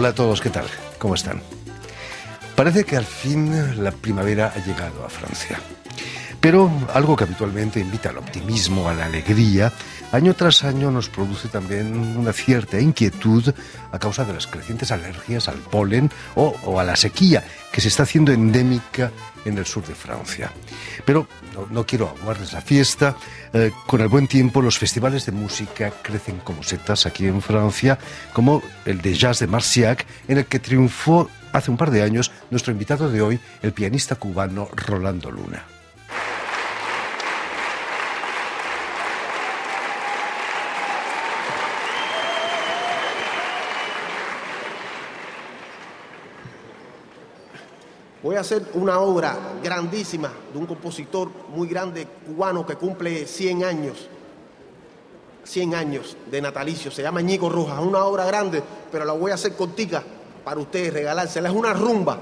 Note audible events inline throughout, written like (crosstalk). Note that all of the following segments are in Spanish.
Hola a todos, ¿qué tal? ¿Cómo están? Parece que al fin la primavera ha llegado a Francia. Pero algo que habitualmente invita al optimismo, a la alegría, año tras año nos produce también una cierta inquietud a causa de las crecientes alergias al polen o, a la sequía que se está haciendo endémica en el sur de Francia. Pero no, quiero aguardes la fiesta. Eh, con el buen tiempo los festivales de música crecen como setas aquí en Francia, como el de jazz de Marciac, en el que triunfó hace un par de años nuestro invitado de hoy, el pianista cubano Rolando Luna. Voy a hacer una obra grandísima de un compositor muy grande cubano que cumple 100 años. 100 años de natalicio. Se llama Ñigo Rojas. Una obra grande, pero la voy a hacer cortica para ustedes, regalársela. Es una rumba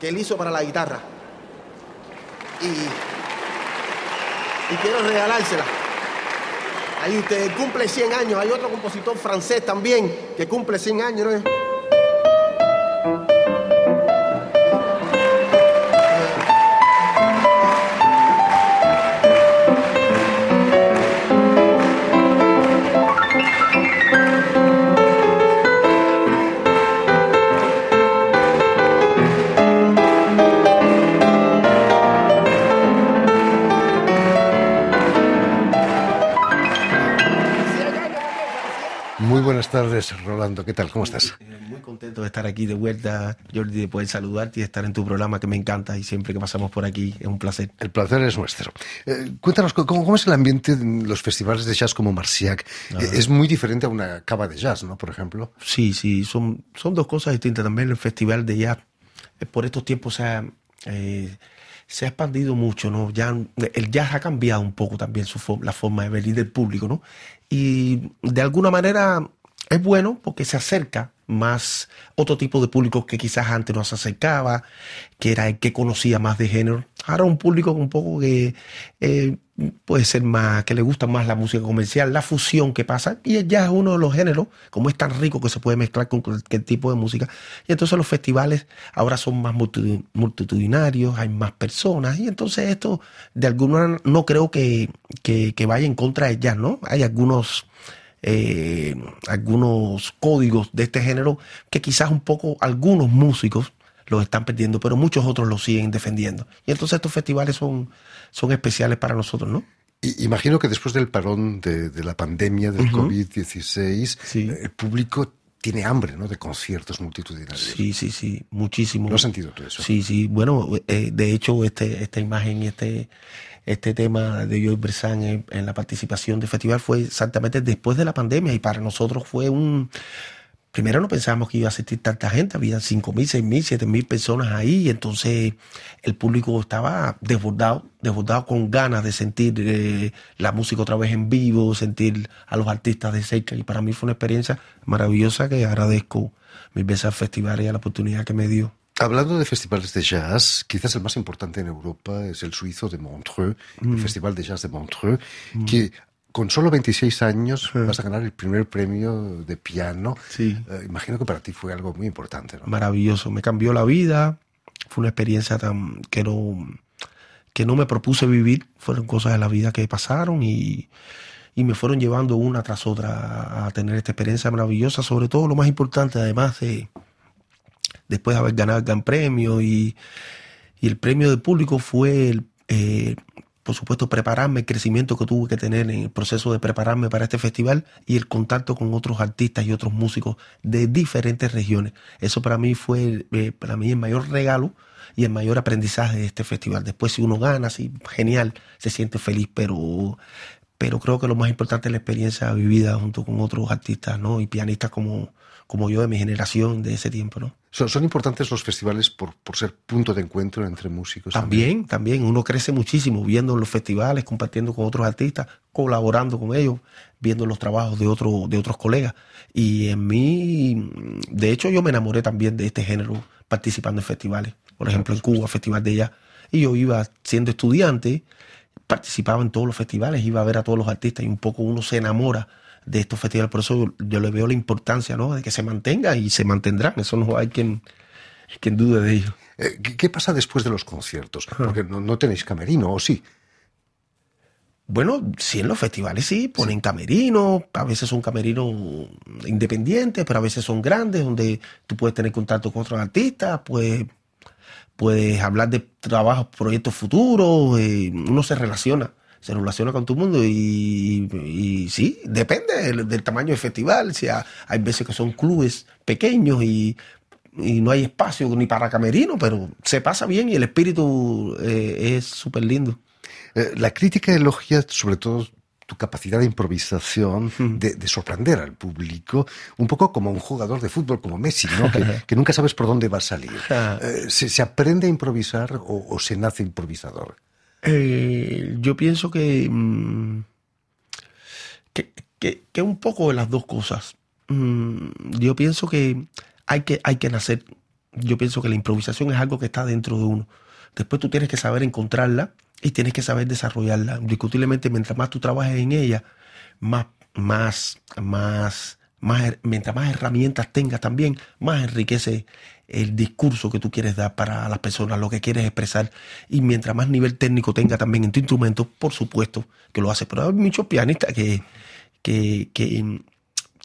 que él hizo para la guitarra. Y, quiero regalársela. Ahí usted cumple 100 años. Hay otro compositor francés también que cumple 100 años. Tardes, Rolando. ¿Qué tal? ¿Cómo estás? Eh, muy contento de estar aquí de vuelta, Jordi, de poder saludarte y estar en tu programa que me encanta y siempre que pasamos por aquí es un placer. El placer es nuestro. Eh, cuéntanos, ¿cómo, es el ambiente en los festivales de jazz como Marciac? Eh, es muy diferente a una cava de jazz, ¿no? Por ejemplo. Sí, sí, son, son dos cosas distintas. También el festival de jazz, por estos tiempos se ha, se ha expandido mucho, ¿no? Ya el jazz ha cambiado un poco también su la forma de venir del público, ¿no? Y de alguna manera es bueno porque se acerca más otro tipo de público que quizás antes no se acercaba, que era el que conocía más de género. Ahora un público un poco que eh, puede ser más, que le gusta más la música comercial, la fusión que pasa, y ya es uno de los géneros, como es tan rico que se puede mezclar con cualquier tipo de música. Y entonces los festivales ahora son más multitudinarios, hay más personas, y entonces esto de alguna no creo que, que, vaya en contra de jazz, ¿no? Hay algunos eh, algunos códigos de este género que quizás un poco algunos músicos los están perdiendo, pero muchos otros los siguen defendiendo. Y entonces estos festivales son, son especiales para nosotros, ¿no? imagino que después del parón de, la pandemia del COVID-16, el público tiene hambre, ¿no? De conciertos multitudinarios. Sí, sí, sí, muchísimo. ¿Lo has sentido tú eso? Sí, sí. Bueno, eh, de hecho, este, esta imagen, este, este tema de Joy Bressan en, la participación del festival fue exactamente después de la pandemia y para nosotros fue un... Primero no pensábamos que iba a asistir tanta gente, había 5.000, 6.000, 7.000 personas ahí, y entonces el público estaba desbordado, desbordado con ganas de sentir eh, la música otra vez en vivo, sentir a los artistas de cerca, y para mí fue una experiencia maravillosa que agradezco mil veces al festival y a la oportunidad que me dio. Hablando de festivales de jazz, quizás el más importante en Europa es el suizo de Montreux, el mm. Festival de Jazz de Montreux, mm. que con solo 26 años vas a ganar el primer premio de piano. Sí. Eh, imagino que para ti fue algo muy importante. Maravilloso, me cambió la vida, fue una experiencia tan que no, que no me propuse vivir, fueron cosas de la vida que pasaron y, y me fueron llevando una tras otra a tener esta experiencia maravillosa, sobre todo lo más importante, además de después de haber ganado el gran premio y, el premio del público fue, el, eh, por supuesto, prepararme, el crecimiento que tuve que tener en el proceso de prepararme para este festival y el contacto con otros artistas y otros músicos de diferentes regiones. Eso para mí fue, eh, para mí, el mayor regalo y el mayor aprendizaje de este festival. Después, si uno gana, sí, genial, se siente feliz, pero, pero creo que lo más importante es la experiencia vivida junto con otros artistas ¿no? y pianistas como, como yo de mi generación de ese tiempo. ¿no? Son, importantes los festivales por, por, ser punto de encuentro entre músicos. También, también, Uno crece muchísimo viendo los festivales, compartiendo con otros artistas, colaborando con ellos, viendo los trabajos de, otro, de otros colegas. Y en mí, de hecho, yo me enamoré también de este género participando en festivales. Por ejemplo, en Cuba, Festival de Ella. Y yo iba siendo estudiante, participaba en todos los festivales, iba a ver a todos los artistas y un poco uno se enamora de estos festivales. Por eso yo, le veo la importancia ¿no? de que se mantenga y se mantendrán. Eso no hay quien, quien dude de ello. Eh, ¿Qué pasa después de los conciertos? Porque no, no tenéis camerino, ¿o sí? Bueno, sí, en los festivales sí, ponen camerinos, a veces son camerinos independientes, pero a veces son grandes, donde tú puedes tener contacto con otros artistas, puedes, puedes hablar de trabajos, proyectos futuros, eh, uno se relaciona, se relaciona con el mundo y, sí, depende del, tamaño del festival, si hay veces que son clubes pequeños y y no hay espacio ni para camerino, pero se pasa bien y el espíritu eh, es súper lindo. Eh, la crítica elogia sobre todo tu capacidad de improvisación, de, sorprender al público, un poco como un jugador de fútbol como Messi, ¿no? que, nunca sabes por dónde va a salir. Eh, ¿se, aprende a improvisar o, se nace improvisador? Eh, yo pienso mm, que, que, un poco de las dos cosas. Mm, yo pienso que hay, que hay que nacer. Yo pienso que la improvisación es algo que está dentro de uno. Después tú tienes que saber encontrarla y tienes que saber desarrollarla. Indiscutiblemente, mientras más tú trabajes en ella, más, más, más, más, mientras más herramientas tengas también, más enriquece el discurso que tú quieres dar para las personas, lo que quieres expresar. Y mientras más nivel técnico tenga también en tu instrumento, por supuesto que lo hace. Pero hay muchos pianistas que, que, que,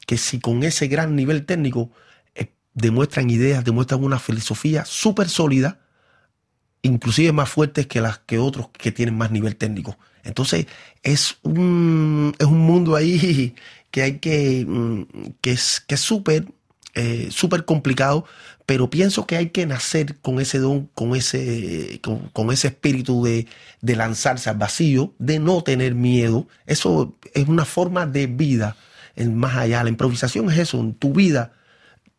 que si con ese gran nivel técnico eh, demuestran ideas, demuestran una filosofía súper sólida, inclusive más fuertes que las que otros que tienen más nivel técnico. Entonces, es un, es un mundo ahí (laughs) que hay que, mm, que es que súper, eh, súper complicado, pero pienso que hay que nacer con ese don, con ese, con, ese espíritu de, de lanzarse al vacío, de no tener miedo. Eso es una forma de vida más allá. La improvisación es eso, en tu vida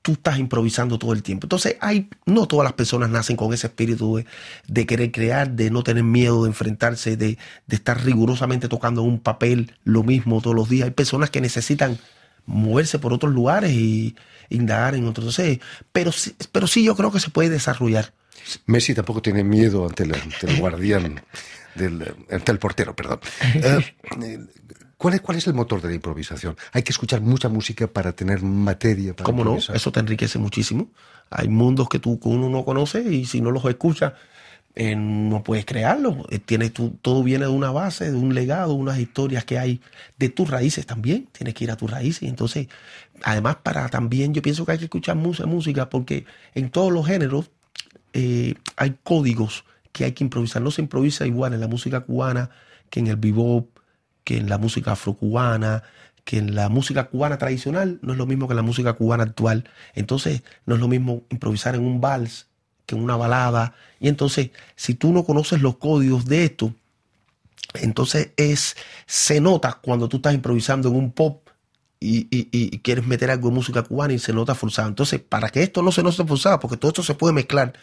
tú estás improvisando todo el tiempo. Entonces, hay, no todas las personas nacen con ese espíritu de, querer crear, de no tener miedo de enfrentarse, de, estar rigurosamente tocando un papel lo mismo todos los días. Hay personas que necesitan moverse por otros lugares y indagar en otros. pero, pero sí yo creo que se puede desarrollar. Messi tampoco tiene miedo ante el, guardián, del, ante el portero, perdón. (laughs) Eh, ¿Cuál es, ¿Cuál es el motor de la improvisación? Hay que escuchar mucha música para tener materia para ¿Cómo no? Eso te enriquece muchísimo. Hay mundos que tú uno no conoce y si no los escuchas, eh, no puedes crearlos. Eh, todo viene de una base, de un legado, unas historias que hay de tus raíces también. Tienes que ir a tus raíces. Entonces, además, para también yo pienso que hay que escuchar mucha música porque en todos los géneros eh, hay códigos que hay que improvisar. No se improvisa igual en la música cubana que en el bebop, que en la música afrocubana, que en la música cubana tradicional no es lo mismo que en la música cubana actual. Entonces, no es lo mismo improvisar en un vals que en una balada. Y entonces, si tú no conoces los códigos de esto, entonces es, se nota cuando tú estás improvisando en un pop y, quieres meter algo de música cubana y se nota forzado. Entonces, para que esto no se note forzado, porque todo esto se puede mezclar,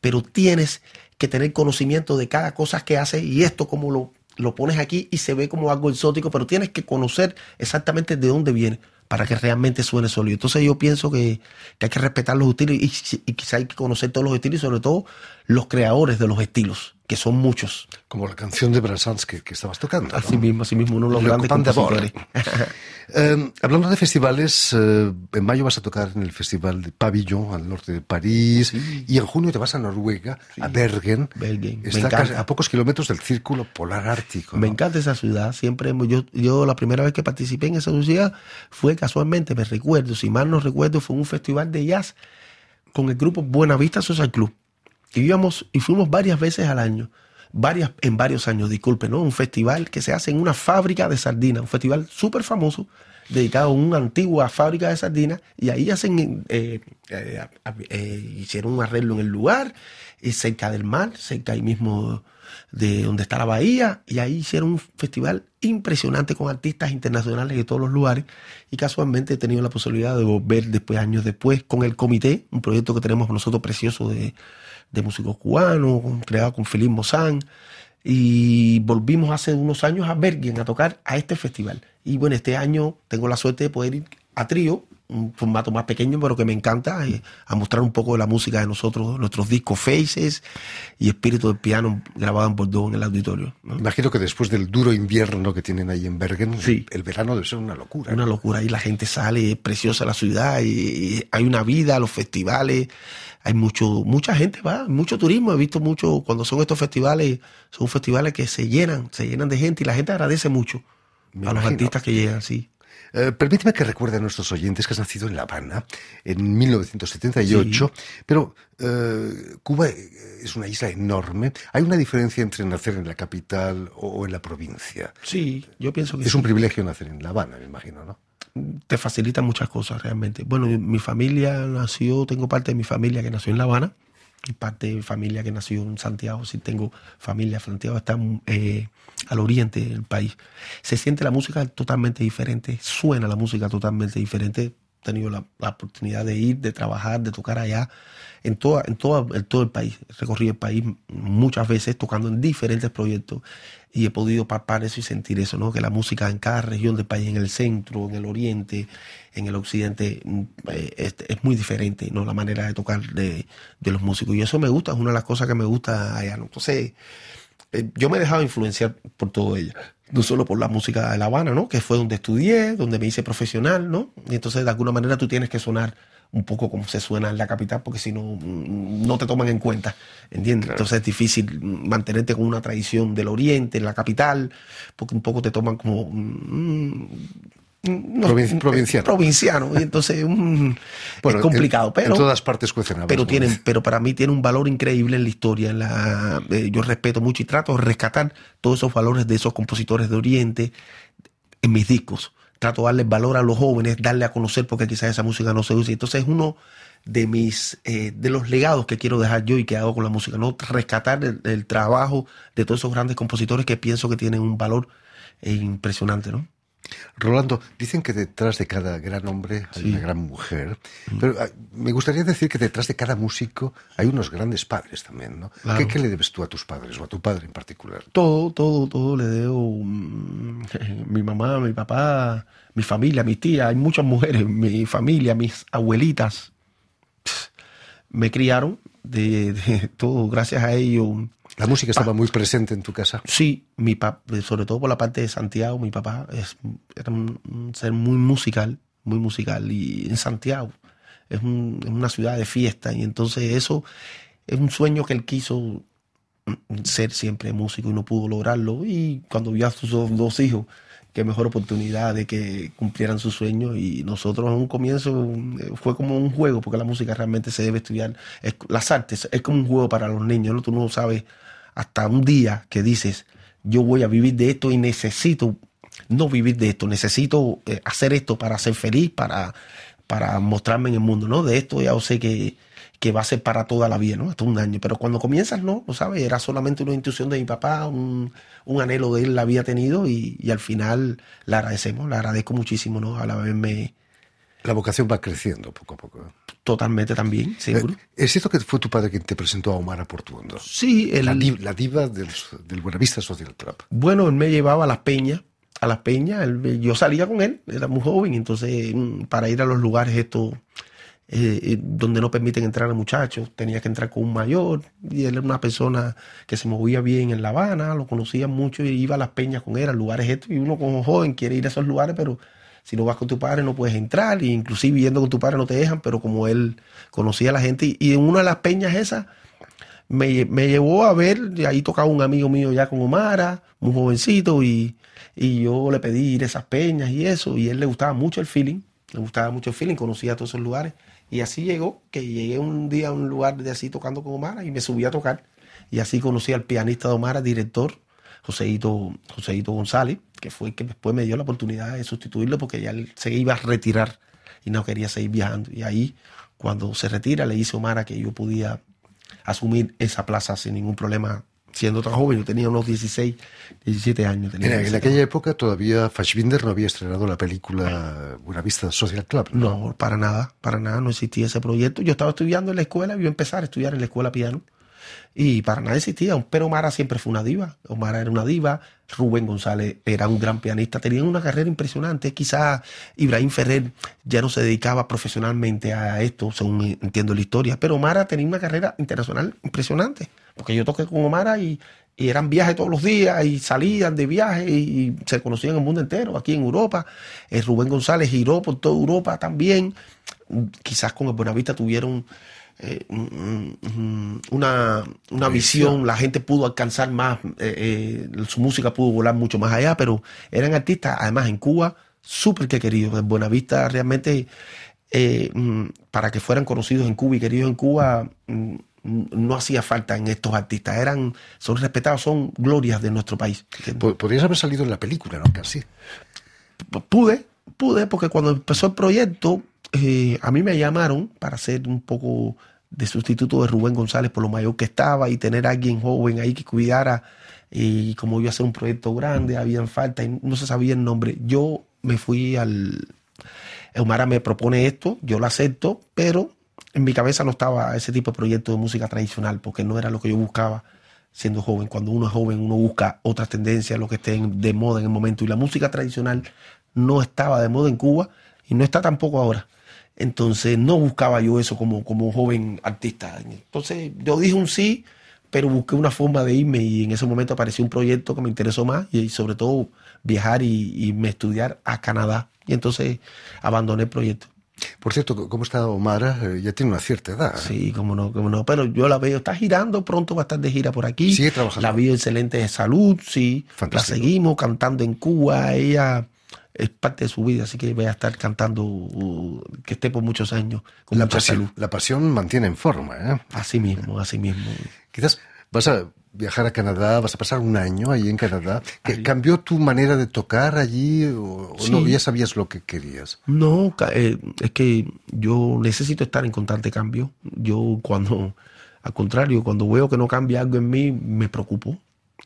pero tienes que tener conocimiento de cada cosa que hace y esto como lo lo pones aquí y se ve como algo exótico, pero tienes que conocer exactamente de dónde viene para que realmente suene sólido. Entonces yo pienso que, hay que respetar los estilos y, y quizá hay que conocer todos los estilos y sobre todo los creadores de los estilos que son muchos. Como la canción de Brassens que, que estabas tocando. Así mismo, así mismo, uno de los grandes compositores. (laughs) eh, hablando de festivales, eh, en mayo vas a tocar en el Festival de Pavillon, al norte de París, y en junio te vas a Noruega, a Bergen. Bergen. Está a pocos kilómetros del Círculo Polar Ártico. Me encanta esa ciudad. Siempre, yo, yo la primera vez que participé en esa ciudad fue casualmente, me recuerdo, si mal no recuerdo, fue un festival de jazz con el grupo Buenavista Social Club y íbamos y fuimos varias veces al año, varias, en varios años, disculpe, ¿no? Un festival que se hace en una fábrica de sardinas, un festival súper famoso, dedicado a una antigua fábrica de sardinas, y ahí hacen, eh, eh, eh, hicieron un arreglo en el lugar, cerca del mar, cerca ahí mismo de donde está la bahía, y ahí hicieron un festival impresionante con artistas internacionales de todos los lugares, y casualmente he tenido la posibilidad de volver después, años después, con el comité, un proyecto que tenemos nosotros precioso de de músicos cubanos, creado con Felipe Mozán. Y volvimos hace unos años a Bergen a tocar a este festival. Y bueno, este año tengo la suerte de poder ir a trío, un formato más pequeño, pero que me encanta, eh, a mostrar un poco de la música de nosotros, nuestros discos Faces y Espíritu del Piano grabado en Bordeaux en el auditorio. Imagino que después del duro invierno que tienen ahí en Bergen, Sí. el verano debe ser una locura. Una locura, ahí la gente sale, es preciosa la ciudad, y, y hay una vida, los festivales, hay mucho, mucha gente va, mucho turismo, he visto mucho, cuando son estos festivales, son festivales que se llenan, se llenan de gente y la gente agradece mucho Me a los artistas que llegan, sí. Eh, permíteme que recuerde a nuestros oyentes que has nacido en La Habana en 1978, pero eh, Cuba eh, es una isla enorme. ¿Hay una diferencia entre nacer en la capital o en la provincia? Sí, yo pienso que Es sí. un privilegio nacer en La Habana, me imagino, ¿no? te facilita muchas cosas realmente. Bueno, mi- mi familia nació, tengo parte de mi familia que nació en La Habana parte de mi familia que nació en Santiago. Sí, tengo familia. Santiago está eh, al oriente del país. Se siente la música totalmente diferente, suena la música totalmente diferente. Tenido la, oportunidad de ir, de trabajar, de tocar allá en, toda, en, toda, en todo el país. He recorrido el país muchas veces tocando en diferentes proyectos y he podido palpar eso y sentir eso, ¿no? Que la música en cada región del país, en el centro, en el oriente, en el occidente, mm, eh, es, muy diferente, ¿no? La manera de tocar de, los músicos. Y eso me gusta, es una de las cosas que me gusta allá, ¿no? Entonces, eh, yo me he dejado influenciar por todo ella. No solo por la música de La Habana, ¿no? Que fue donde estudié, donde me hice profesional, ¿no? Y entonces, de alguna manera, tú tienes que sonar un poco como se suena en la capital, porque si no, mm, no te toman en cuenta, ¿entiendes? Entonces es difícil mantenerte con una tradición del oriente, en la capital, porque un poco te toman como... mm, no, Provin- mm, provinciano. Provinciano, y entonces (laughs) Bueno, es complicado, en- pero En todas partes cuecen pero tienen pero para mí tiene un valor increíble en la historia en la eh, yo respeto mucho y trato de rescatar todos esos valores de esos compositores de Oriente en mis discos. Trato de darle valor a los jóvenes darle a conocer porque quizás esa música no se usa entonces es uno de mis eh, de los legados que quiero dejar yo y que hago con la música no rescatar el, el trabajo de todos esos grandes compositores que pienso que tienen un valor eh, impresionante no Rolando, dicen que detrás de cada gran hombre hay Sí. una gran mujer, pero ah, me gustaría decir que detrás de cada músico hay unos grandes padres también, ¿no? Claro. ¿Qué, qué le debes tú a tus padres o a tu padre en particular? Todo, todo, todo le debo. mm, (laughs) Mi mamá, mi papá, mi familia, mi tía, hay muchas mujeres, mi familia, mis abuelitas. Me criaron de, de todo, gracias a ellos. La música estaba muy presente en tu casa. Sí, mi pa- sobre todo por la parte de Santiago, mi papá es, era un, ser muy musical, muy musical. Y en Santiago es, un- es una ciudad de fiesta. Y entonces eso es un sueño que él quiso mm, ser siempre músico y no pudo lograrlo. Y cuando vio a sus dos hijos, qué mejor oportunidad de que cumplieran su sueño. Y nosotros en un comienzo eh, fue como un juego, porque la música realmente se debe estudiar. Es- las artes es como un juego para los niños, ¿no? Tú no sabes hasta un día que dices, yo voy a vivir de esto y necesito no vivir de esto, necesito eh, hacer esto para ser feliz, para, para mostrarme en el mundo, ¿no? De esto ya sé que, que va a ser para toda la vida, ¿no? Hasta un año. Pero cuando comienzas, no, ¿no sabes? Era solamente una intuición de mi papá, un, un anhelo de él la había tenido y, y al final le agradecemos, le agradezco muchísimo, ¿no? Al haberme La vocación va creciendo poco a poco. totalmente también, seguro. Eh, ¿Es cierto que fue tu padre quien te presentó a Omar Portuondo? sí, el, La, la diva del, del Buenavista Social Club. Bueno, él me llevaba a las peñas, a las peñas, él- yo salía con él, era muy joven, entonces mm, para ir a los lugares estos eh, eh, donde no permiten entrar a muchachos, tenía que entrar con un mayor, y él era una persona que se movía bien en La Habana, lo conocía mucho y iba a las peñas con él, a lugares estos, y uno como joven quiere ir a esos lugares, pero si no vas con tu padre no puedes entrar, e inclusive yendo con tu padre no te dejan, pero como él conocía a la gente, y, y en una de las peñas esas, me, me llevó a ver, y ahí tocaba un amigo mío ya con Omara, muy jovencito, y, y yo le pedí ir a esas peñas y eso, y él le gustaba mucho el feeling, le gustaba mucho el feeling, conocía todos esos lugares, y así llegó, que llegué un día a un lugar de así tocando con Omara y me subí a tocar, y así conocí al pianista de Omara, director, Joseito, Joseito González, que fue el que después me dio la oportunidad de sustituirlo porque ya él se iba a retirar y no quería seguir viajando. Y ahí, cuando se retira, le dice a Omara que yo podía asumir esa plaza sin ningún problema, siendo tan joven. Yo tenía unos 16, 17 años. tenía En, en 17. aquella época todavía Fassbinder no había estrenado la película Buenavista Social Club. No, para nada, para nada, no existía ese proyecto. Yo estaba estudiando en la escuela, iba a empezar a estudiar en la escuela piano. Y para nada existía, pero Omar siempre fue una diva. Omar era una diva, Rubén González era un gran pianista, tenían una carrera impresionante. Quizás Ibrahim Ferrer ya no se dedicaba profesionalmente a esto, según entiendo la historia, pero Omar tenía una carrera internacional impresionante, porque yo toqué con Omar y, y eran viajes todos los días y salían de viaje y, se conocían en el mundo entero, aquí en Europa. Eh, Rubén González giró por toda Europa también. Quizás con el Buenavista tuvieron eh, una, una visión, la gente pudo alcanzar más, eh, su música pudo volar mucho más allá, pero eran artistas, además en Cuba, súper que queridos. En Buenavista realmente, mm, para que fueran conocidos en Cuba y queridos en Cuba, mm, no hacía falta en estos artistas, eran, son respetados, son glorias de nuestro país. Podrías haber salido en la película, ¿no? Casi. Pude, pude, porque cuando empezó el proyecto, eh, a mí me llamaron para hacer un poco de sustituto de Rubén González por lo mayor que estaba y tener a alguien joven ahí que cuidara. Y como iba a hacer un proyecto grande, habían falta y no se sabía el nombre. Yo me fui al. Eumara me propone esto, yo lo acepto, pero en mi cabeza no estaba ese tipo de proyecto de música tradicional, porque no era lo que yo buscaba siendo joven. Cuando uno es joven, uno busca otras tendencias, lo que esté de moda en el momento. Y la música tradicional no estaba de moda en Cuba y no está tampoco ahora. Entonces no buscaba yo eso como, como joven artista. Entonces yo dije un sí, pero busqué una forma de irme y en ese momento apareció un proyecto que me interesó más y sobre todo viajar y, y me estudiar a Canadá. Y entonces abandoné el proyecto. Por cierto, ¿cómo está Omar? Eh, ya tiene una cierta edad. ¿eh? Sí, cómo no, cómo no. Pero yo la veo, está girando, pronto va a estar de gira por aquí. Sigue trabajando. La veo excelente de salud, sí. Fantástico. La seguimos cantando en Cuba. Ella es parte de su vida, así que voy a estar cantando uh, que esté por muchos años con la mucha pasión, salud. La pasión mantiene en forma. ¿eh? Así mismo, así mismo. Quizás vas a viajar a Canadá, vas a pasar un año ahí en Canadá. ¿Que ¿Cambió tu manera de tocar allí o, Sí. no? Ya sabías lo que querías. No, eh, es que yo necesito estar en constante cambio. Yo cuando, al contrario, cuando veo que no cambia algo en mí, me preocupo.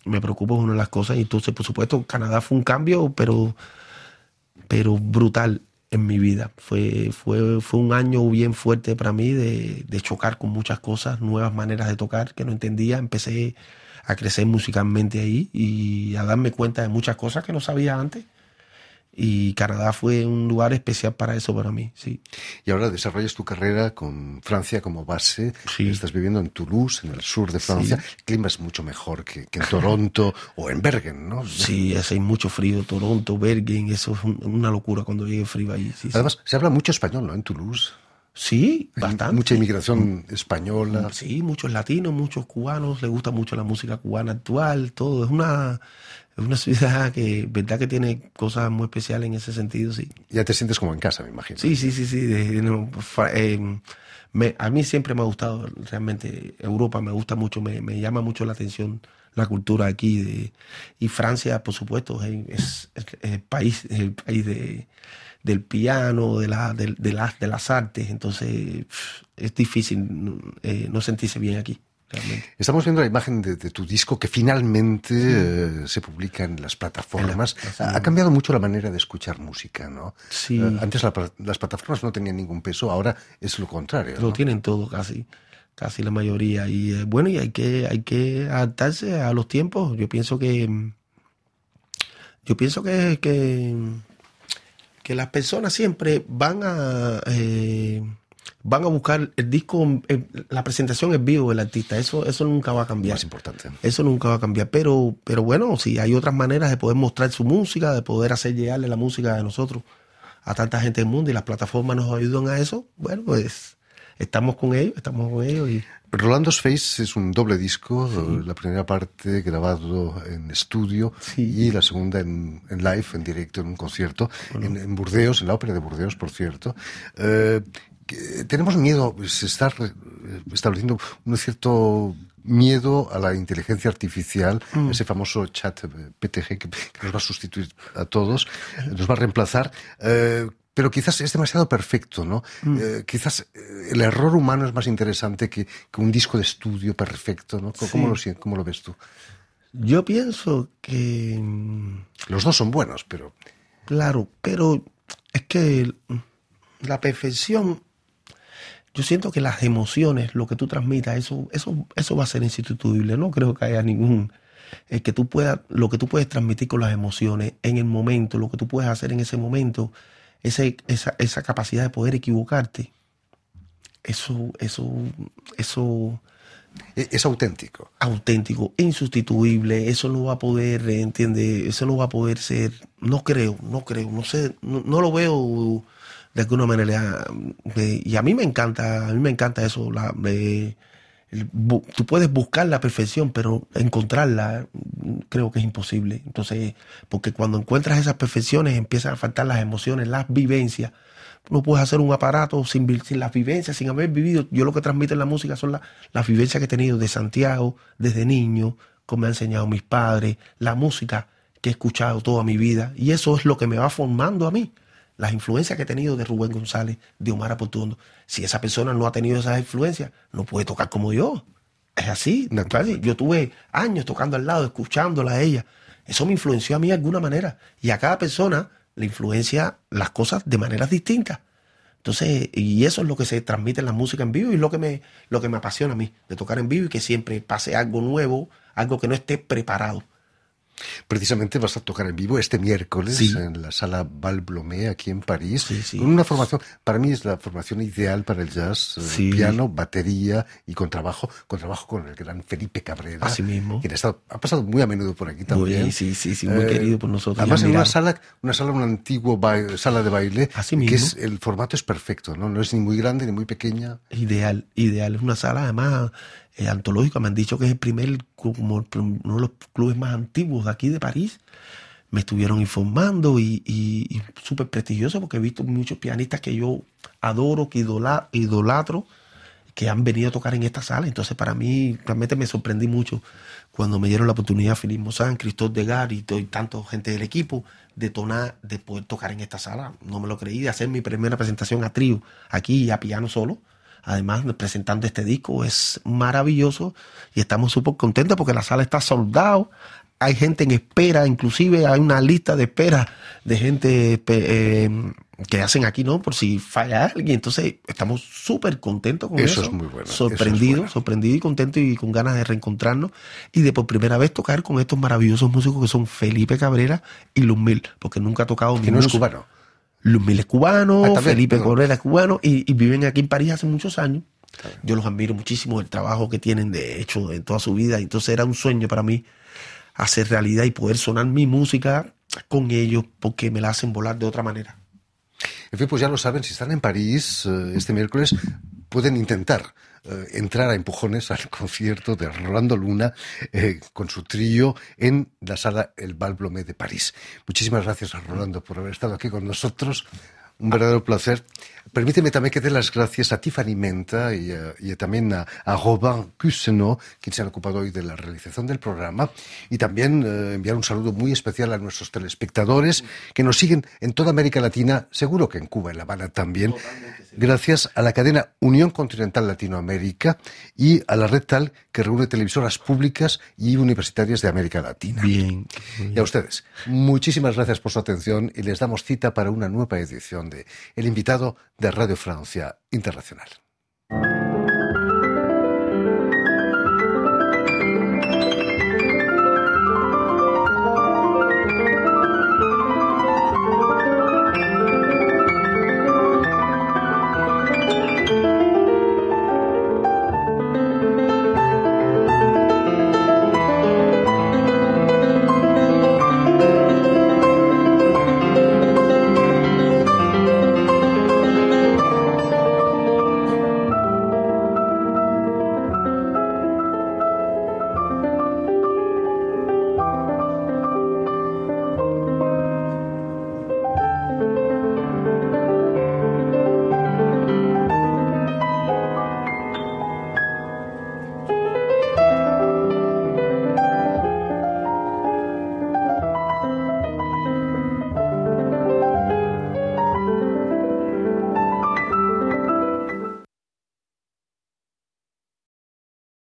Me preocupo es una de las cosas. Y entonces, por supuesto, Canadá fue un cambio, pero, pero brutal en mi vida. Fue, fue, fue un año bien fuerte para mí de, de chocar con muchas cosas, nuevas maneras de tocar que no entendía. Empecé a crecer musicalmente ahí y a darme cuenta de muchas cosas que no sabía antes. Y Canadá fue un lugar especial para eso para mí, sí. Y ahora desarrollas tu carrera con Francia como base. Sí. Estás viviendo en Toulouse, en el sur de Francia. El clima es mucho mejor que, que en Toronto (laughs) o en Bergen, ¿no? Sí, es- hay mucho frío, Toronto, Bergen, eso es un- una locura cuando llegue frío ahí. Sí, sí. Además, se habla mucho español, ¿no? En Toulouse. Sí bastante. Mucha inmigración española. Sí, muchos latinos, muchos cubanos, les gusta mucho la música cubana actual, todo. Es una, es una (laughs) ciudad que, verdad que tiene cosas muy especiales en ese sentido, sí. Ya te sientes como en casa, me imagino. Sí, sí, sí, sí. de- no, fa- eh, me- a mí siempre me ha gustado realmente Europa, me gusta mucho, me, me llama mucho la atención la cultura aquí de, y Francia, por supuesto, es, es- es el país, es el país de, del piano, de, la, de, de las, de las artes, entonces es difícil eh, no sentirse bien aquí, realmente. Estamos viendo la imagen de, de tu disco que finalmente eh, se publica en las plataformas. En la- ha, cambiado mucho la manera de escuchar música, ¿no? Sí. Eh, antes la las plataformas no tenían ningún peso, ahora es lo contrario. Lo ¿no? tienen todo casi, casi la mayoría. Y eh, bueno, y hay que, hay que adaptarse a los tiempos. Yo pienso que mm, yo pienso que, que, que las personas siempre van a eh, van a buscar el disco, eh, la presentación en vivo del artista. Eso, eso nunca va a cambiar. Más importante. Eso nunca va a cambiar. Pero, pero bueno, sí, hay otras maneras de poder mostrar su música, de poder hacer llegarle la música de nosotros a tanta gente del mundo y las plataformas nos ayudan a eso. Bueno, pues estamos con ellos, estamos con ellos y Rolando's Face es un doble disco, eh, la primera parte grabado en estudio Sí. y la segunda en, en live, en directo, en un concierto, en, en Burdeos, en la ópera de Burdeos, por cierto. Eh, tenemos miedo, se está estableciendo un cierto miedo a la inteligencia artificial, ese famoso chat PTG que, que nos va a sustituir a todos, nos va a reemplazar. eh, pero quizás es demasiado perfecto, ¿no? Eh, quizás eh, el error humano es más interesante que, que un disco de estudio perfecto, ¿no? ¿Cómo, Sí. lo, sien- cómo lo ves tú? yo pienso que, mm, Los dos son buenos, pero claro, pero es que la perfección yo siento que las emociones, lo que tú transmitas, eso, eso, eso va a ser insustituible. No creo que haya ningún el que tú puedas, lo que tú puedes transmitir con las emociones en el momento, lo que tú puedes hacer en ese momento, ese, esa, esa capacidad de poder equivocarte, eso, eso, eso es auténtico. Auténtico, insustituible, eso no va a poder, entiende, eso no va a poder ser, no creo, no creo, no sé, no, lo veo de alguna manera. y a mí me encanta, a mí me encanta eso, la, tú puedes buscar la perfección, pero encontrarla creo que es imposible. Entonces, porque cuando encuentras esas perfecciones empiezan a faltar las emociones, las vivencias. No puedes hacer un aparato sin, sin las vivencias, sin haber vivido. Yo lo que transmito en la música son las vivencias que he tenido de Santiago, desde niño, como me han enseñado mis padres, la música que he escuchado toda mi vida. Y eso es lo que me va formando a mí las influencias que he tenido de Rubén González, de Omar Apotundo. Si esa persona no ha tenido esas influencias, no puede tocar como yo. Es así. Yo tuve años tocando al lado, escuchándola a ella. Eso me influenció a mí de alguna manera. Y a cada persona le influencia las cosas de maneras distintas. Entonces, y eso es lo que se transmite en la música en vivo y lo que me, lo que me apasiona a mí, de tocar en vivo y que siempre pase algo nuevo, algo que no esté preparado. Precisamente vas a tocar en vivo este miércoles en la sala Val aquí en París, con una formación, para mí es la formación ideal para el jazz, eh, piano, batería y con trabajo, con trabajo con el gran Felipe Cabrera, Así mismo. quien ha, pasado muy a menudo por aquí también. sí, sí, sí, muy eh, querido por nosotros. Además en una sala, una sala, una antigua sala de baile, que es el formato es perfecto, ¿no? No es ni muy grande ni muy pequeña. Ideal, ideal, es una sala además eh. Me han dicho que es el primer, como uno de los clubes más antiguos de aquí de París. Me estuvieron informando y, y, súper prestigioso porque he visto muchos pianistas que yo adoro, que idolatro, que han venido a tocar en esta sala. Entonces, para mí, realmente me sorprendí mucho cuando me dieron la oportunidad Felipe Mozán, Cristóbal Degar y, y tanta gente del equipo de de poder tocar en esta sala. No me lo creí, de hacer mi primera presentación a trío aquí y a piano solo además presentando este disco. Es maravilloso y estamos súper contentos porque la sala está soldado. Hay gente en espera, inclusive hay una lista de espera de gente eh, que hacen aquí, ¿no? Por si falla alguien. Entonces, estamos súper contentos con eso. Eso es muy bueno. Sorprendido, sorprendido y contento y con ganas de reencontrarnos y de por primera vez tocar con estos maravillosos músicos que son Felipe Cabrera y Luz Mil, porque nunca ha tocado Que no es cubano. Luz es cubano, ah, Felipe Correa cubano y, viven aquí en París hace muchos años. Yo los admiro muchísimo el trabajo que tienen de hecho en toda su vida. Entonces era un sueño para mí hacer realidad y poder sonar mi música con ellos porque me la hacen volar de otra manera. En fin, pues ya lo saben, si están en París eh, este miércoles, pueden intentar eh, entrar a empujones al (laughs) concierto de Rolando Luna eh, con su trío en la sala El Balblomé de París. Muchísimas gracias a Rolando por haber estado aquí con nosotros. Un verdadero placer. Permíteme también que dé las gracias a Tiffany Menta y, eh, también a, Robin Cuseno, quienes se han ocupado hoy de la realización del programa, y también eh, enviar un saludo muy especial a nuestros telespectadores que nos siguen en toda América Latina, seguro que en Cuba, en La Habana también, gracias a la cadena Unión Continental Latinoamérica y a la red tal que reúne televisoras públicas y universitarias de América Latina. Bien. Y a ustedes, muchísimas gracias por su atención y les damos cita para una nueva edición El invitado de Radio Francia Internacional.